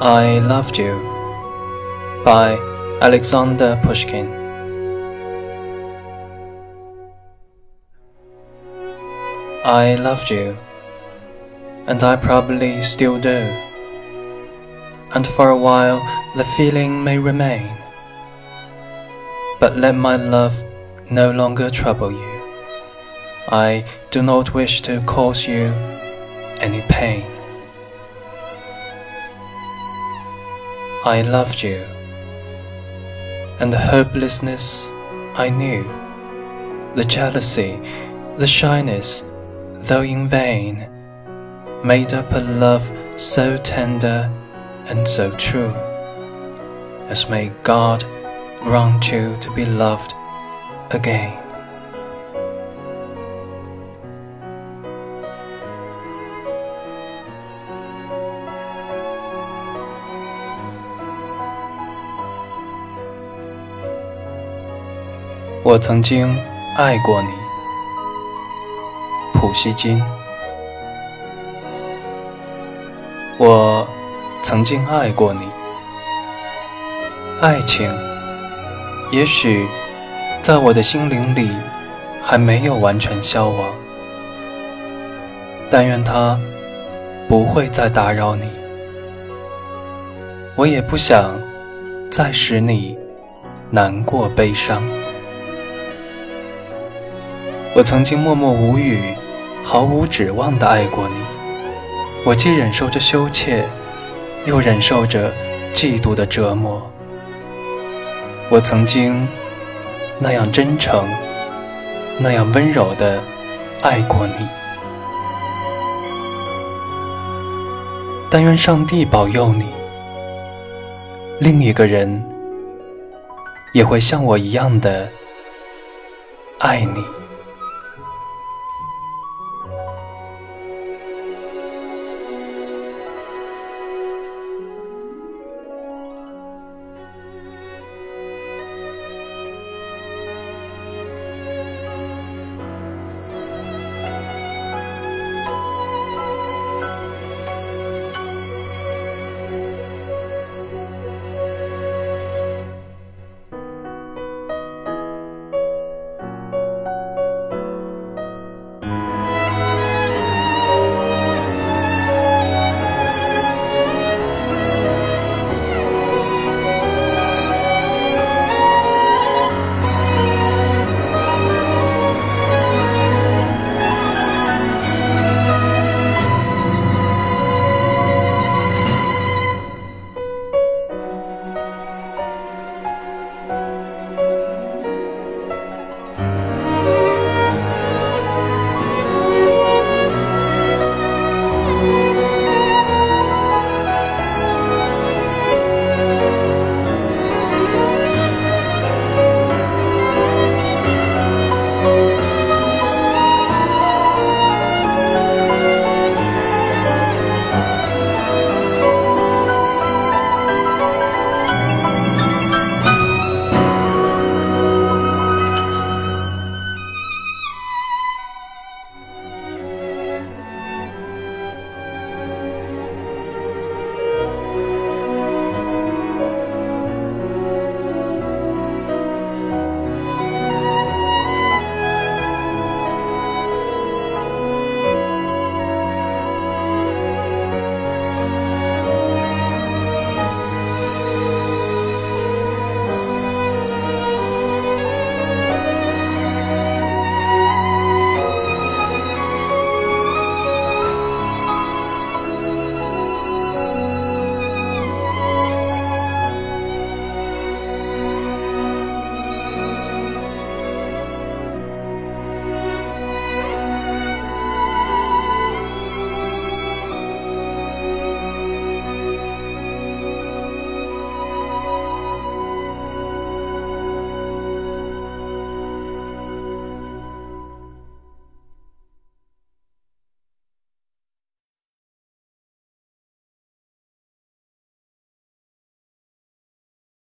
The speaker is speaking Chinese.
I Loved You by Alexander Pushkin. I loved you, and I probably still do. And for a while the feeling may remain. But let my love no longer trouble you. I do not wish to cause you any pain. I loved you, and the hopelessness I knew, the jealousy, the shyness, though in vain, made up a love so tender and so true, as may God grant you to be loved again. 我曾经爱过你，普希金。我曾经爱过你，爱情也许在我的心灵里还没有完全消亡。但愿它不会再打扰你，我也不想再使你难过悲伤。我曾经默默无语、毫无指望地爱过你，我既忍受着羞怯，又忍受着嫉妒的折磨。我曾经那样真诚、那样温柔地爱过你，但愿上帝保佑你，另一个人也会像我一样的爱你。